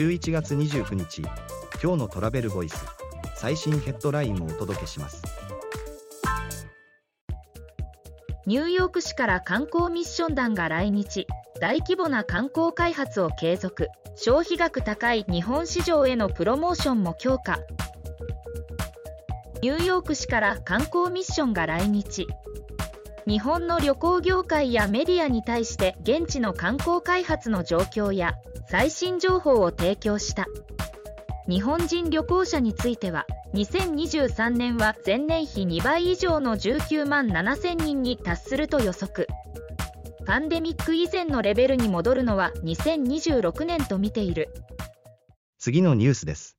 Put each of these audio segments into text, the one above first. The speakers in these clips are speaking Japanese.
11月29日今日のトラベルボイス最新ヘッドラインをお届けします。ニューヨーク市から観光ミッション団が来日。大規模な観光開発を継続。消費額高い日本市場へのプロモーションも強化。ニューヨーク市から観光ミッションが来日。日本の旅行業界やメディアに対して現地の観光開発の状況や最新情報を提供した。日本人旅行者については2023年は前年比2倍以上の19万7000人に達すると予測。パンデミック以前のレベルに戻るのは2026年と見ている。次のニュースです。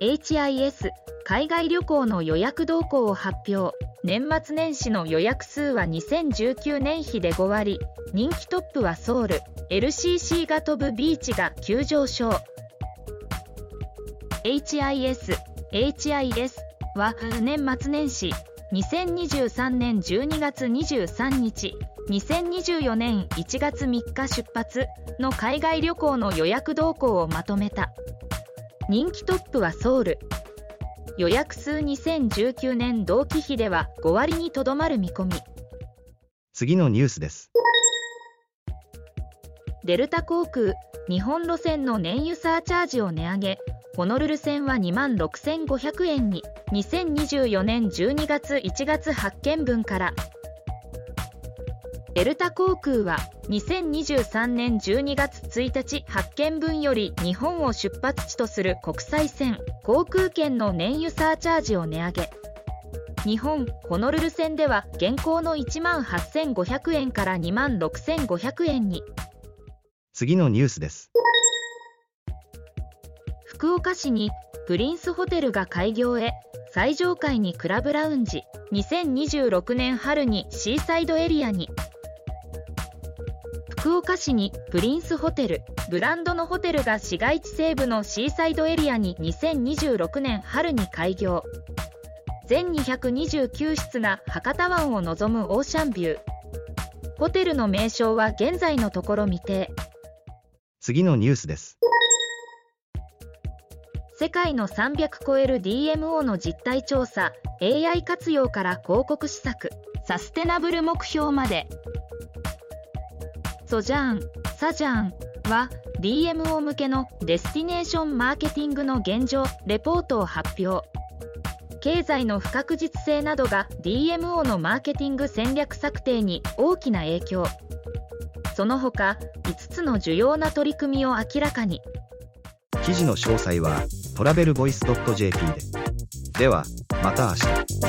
HIS 海外旅行の予約動向を発表年末年始の予約数は2019年比で5割。人気トップはソウル。LCC が飛ぶビーチが急上昇。HIS HIS は年末年始。2023年12月23日。2024年1月3日出発。の海外旅行の予約動向をまとめた。人気トップはソウル。予約数2019年同期比では5割にとどまる見込み。次のニュースです。デルタ航空日本路線の燃油サーチャージを値上げ。ホノルル線は2万6500円に2024年12月1月発見分から。デルタ航空は2023年12月1日発見分より日本を出発地とする国際線航空券の燃油サーチャージを値上げ。日本ホノルル線では現行の1万8500円から2万6500円に。次のニュースです。福岡市にプリンスホテルが開業へ最上階にクラブラウンジ。2026年春にシーサイドエリアに福岡市にプリンスホテルブランドのホテルが市街地西部のシーサイドエリアに2026年春に開業。全229室が博多湾を望むオーシャンビュー。ホテルの名称は現在のところ未定。次のニュースです。世界の300超える DMO の実態調査 AI 活用から広告施策サステナブル目標までソジャーンサジャーンは DMO 向けのデスティネーションマーケティングの現状レポートを発表。経済の不確実性などが DMO のマーケティング戦略策定に大きな影響。その他5つの重要な取り組みを明らかに。記事の詳細はトラベルボイス .jp で。ではまた明日。